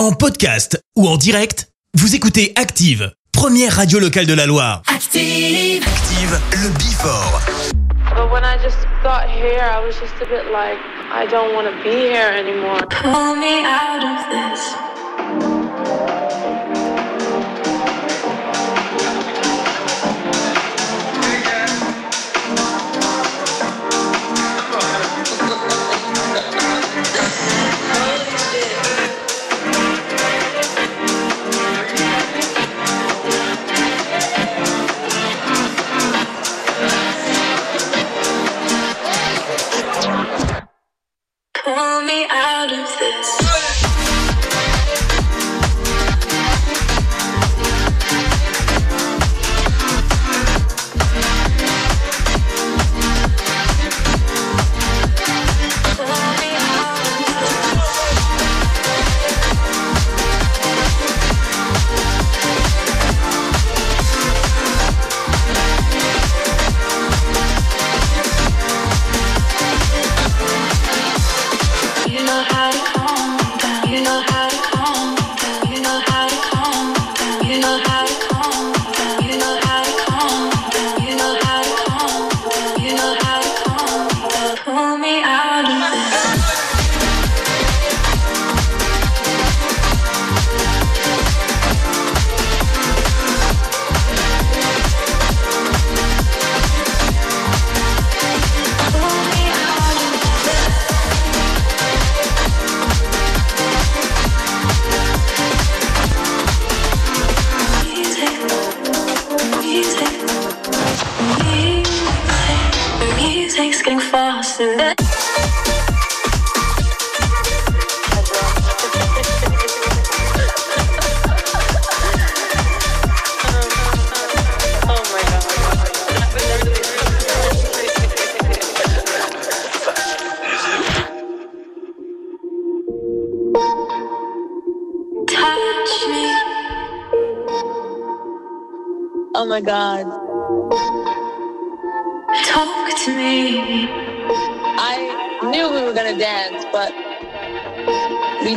En podcast ou en direct, vous écoutez Active, première radio locale de la Loire. Active, Active le Before. But when I just got here, I was just a bit like, I don't want to be here anymore. Pull me out of this. pull me out of this.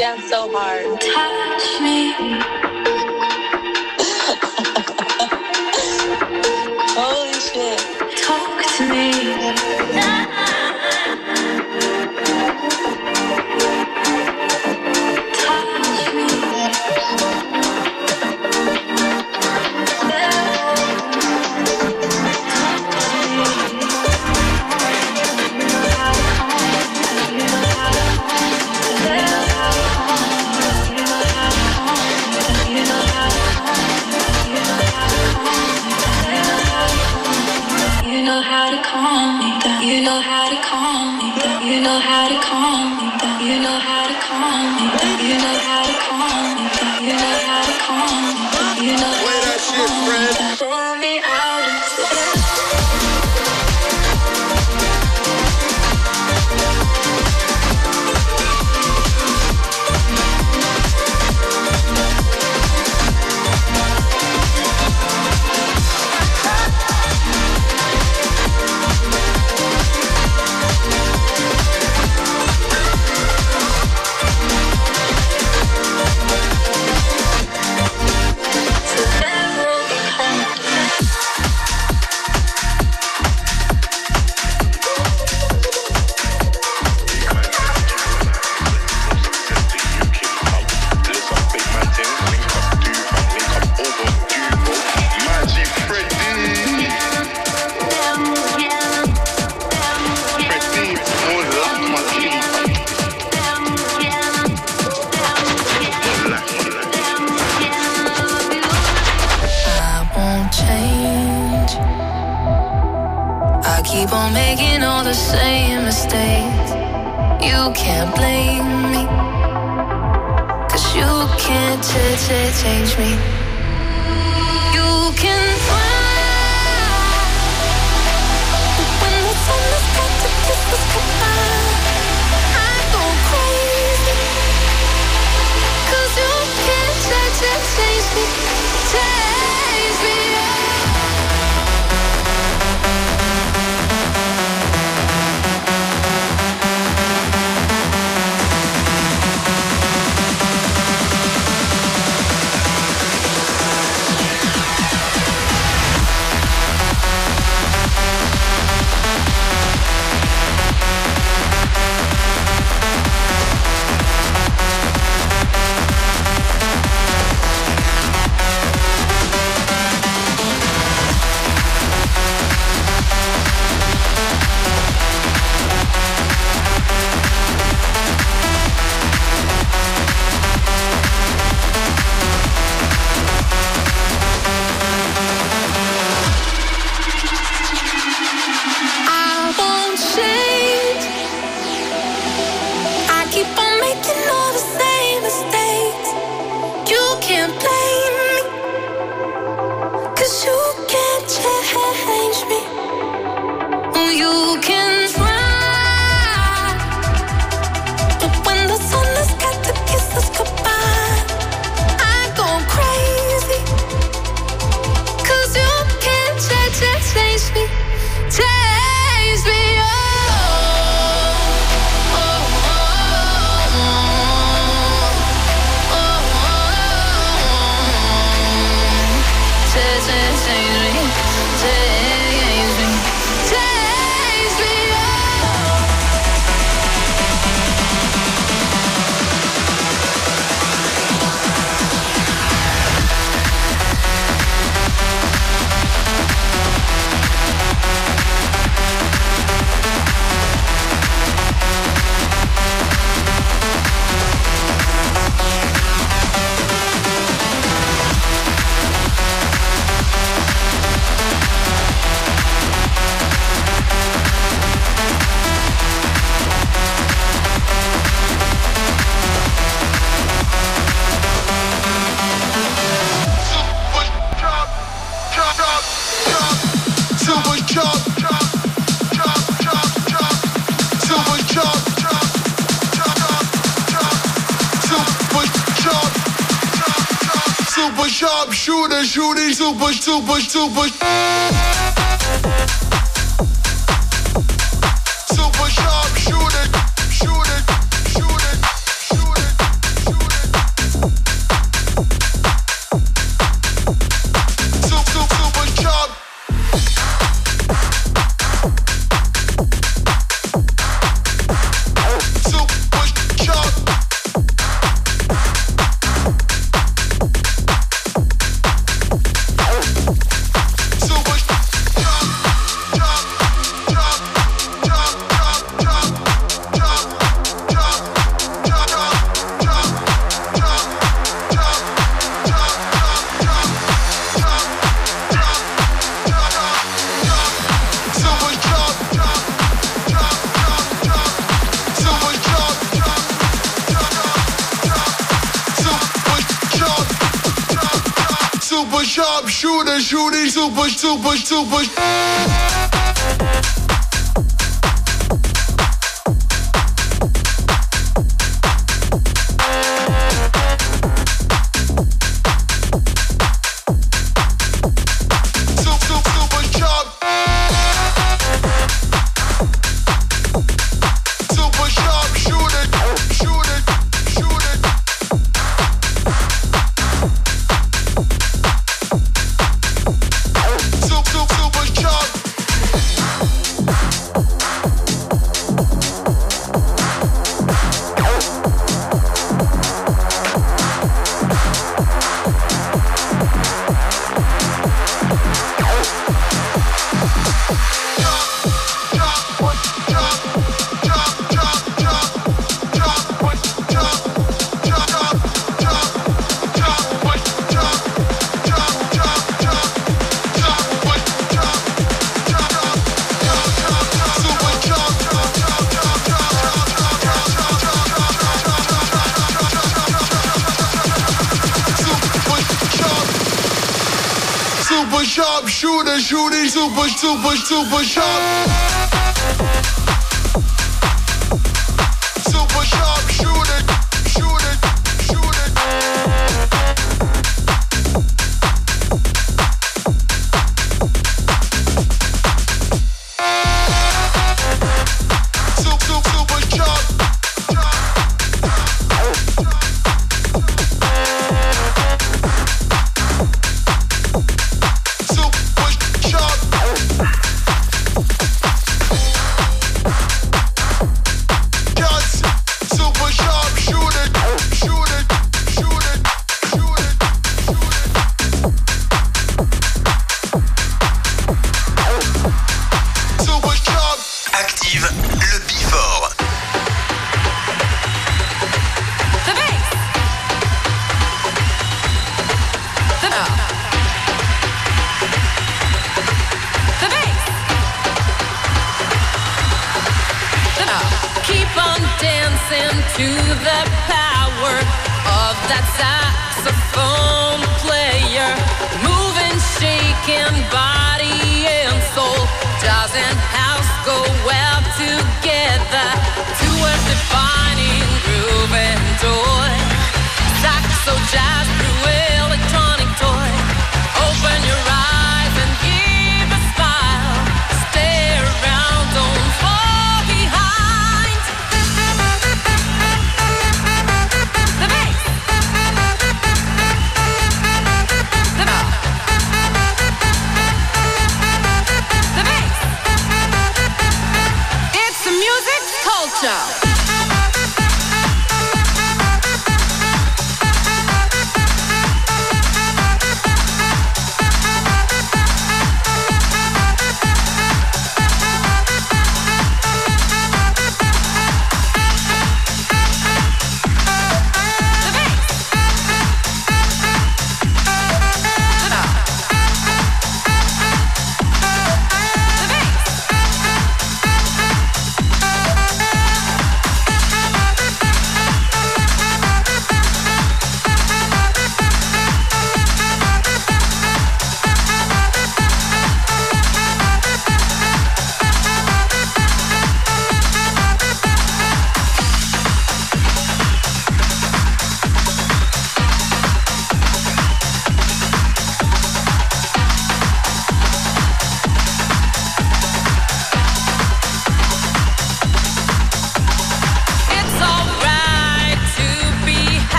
down so hard. Touch me.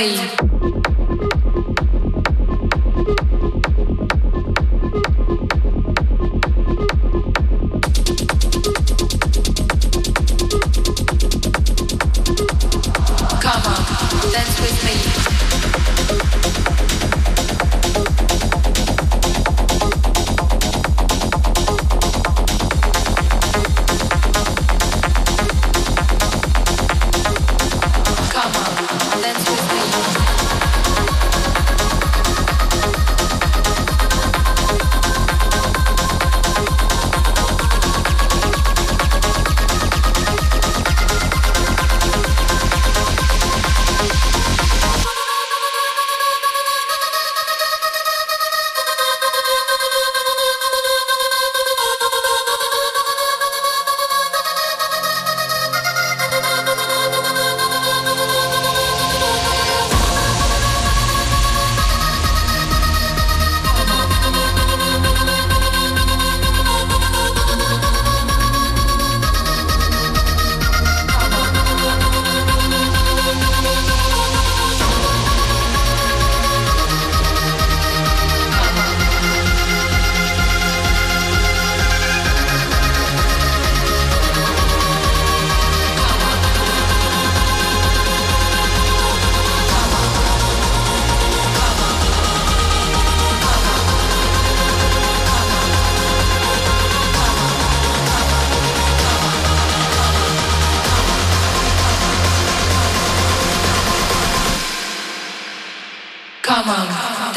Me.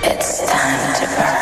It's time to burn.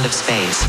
Sound of space.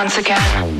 Once again.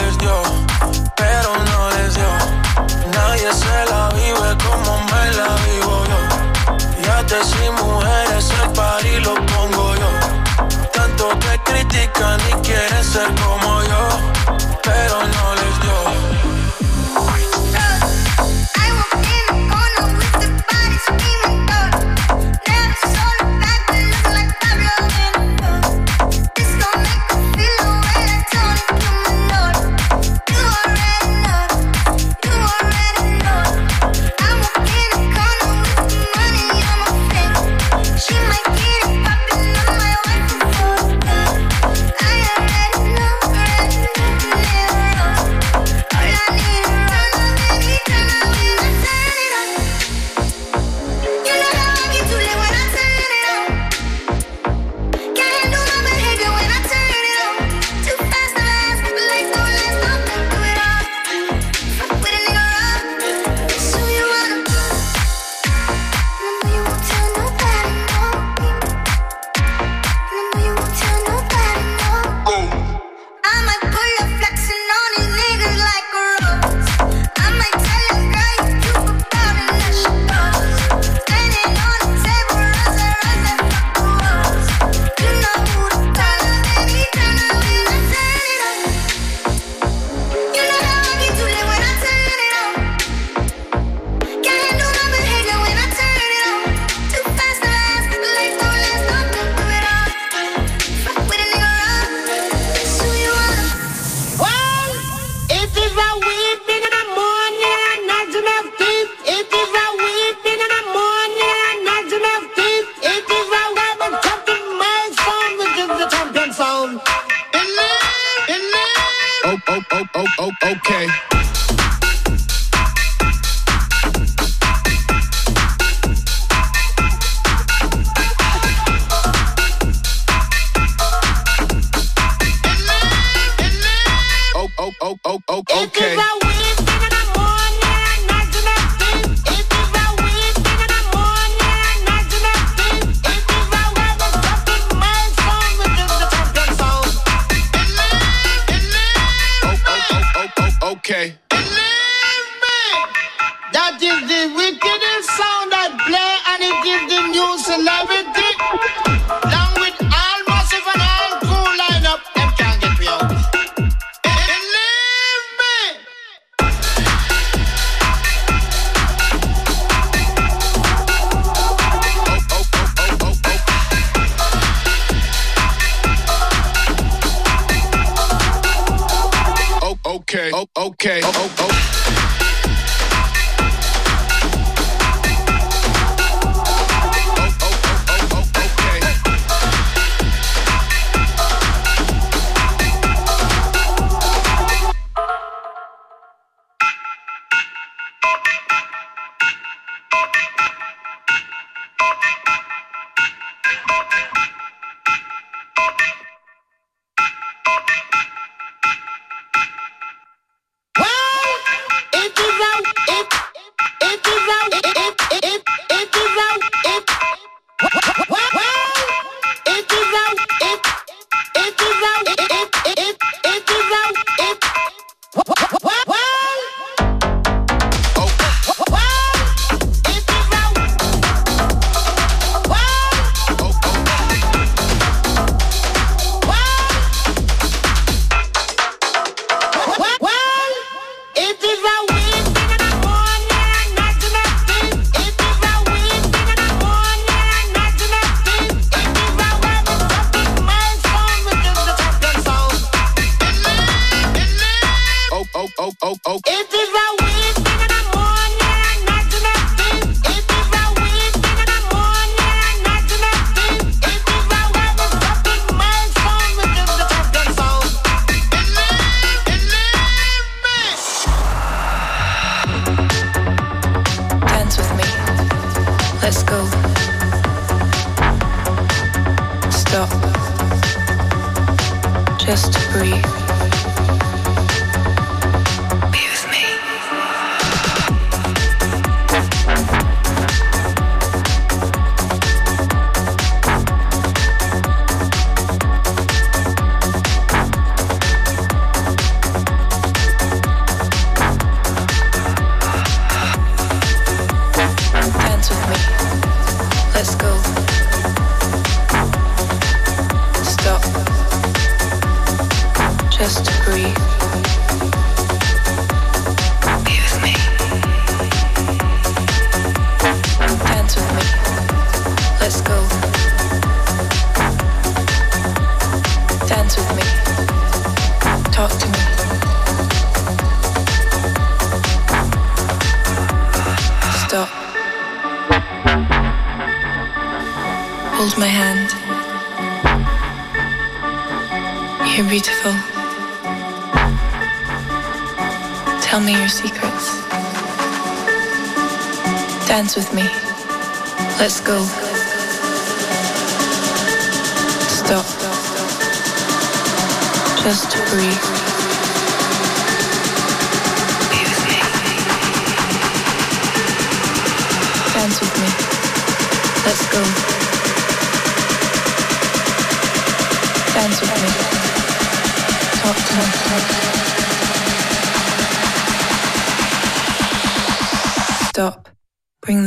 Se la vive como me la vivo yo. Trate sin mujeres, el party lo pongo yo. Tanto que critican y quieren ser como yo. Dance with me. Let's go.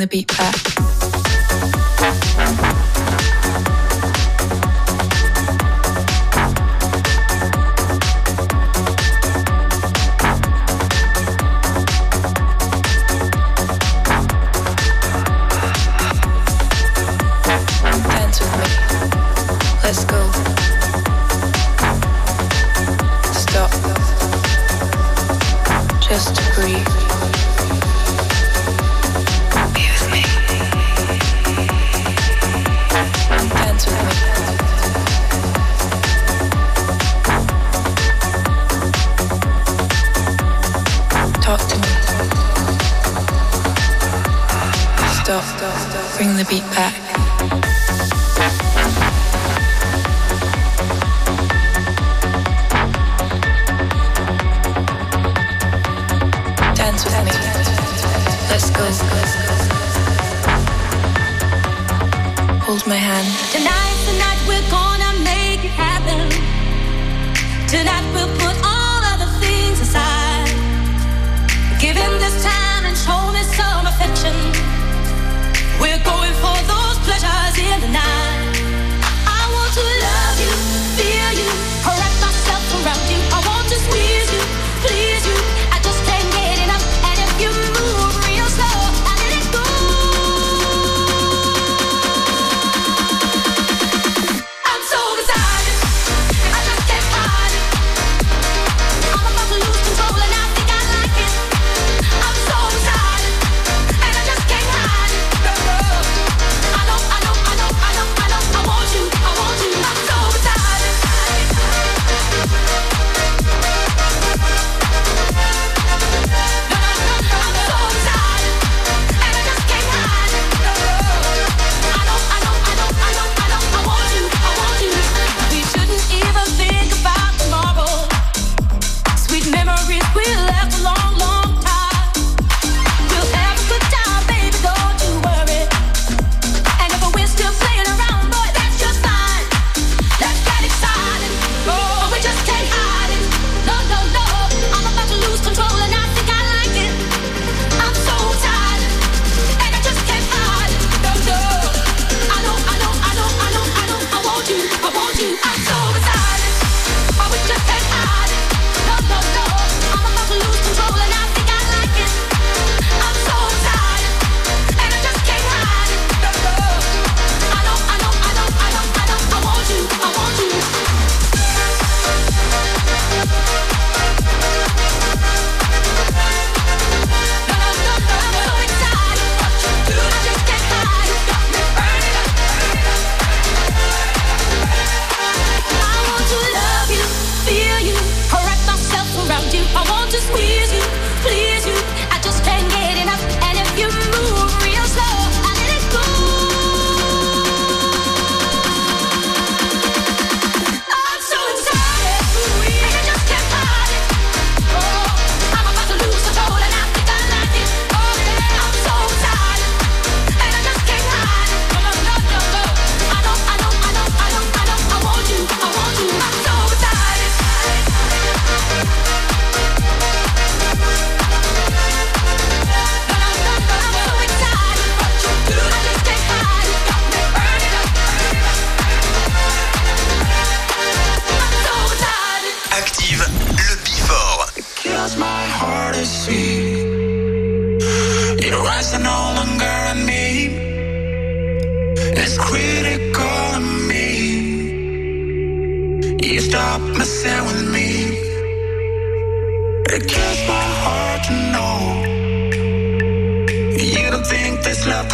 The beat back. you stop messing with me? It kills my heart to know you don't think this love.